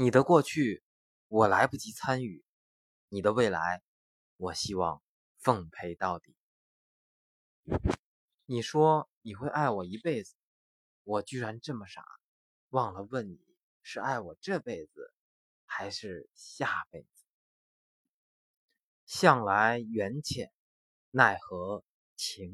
你的过去我来不及参与你的未来我希望奉陪到底。你说你会爱我一辈子我居然这么傻忘了问你是爱我这辈子还是下辈子。向来缘浅奈何情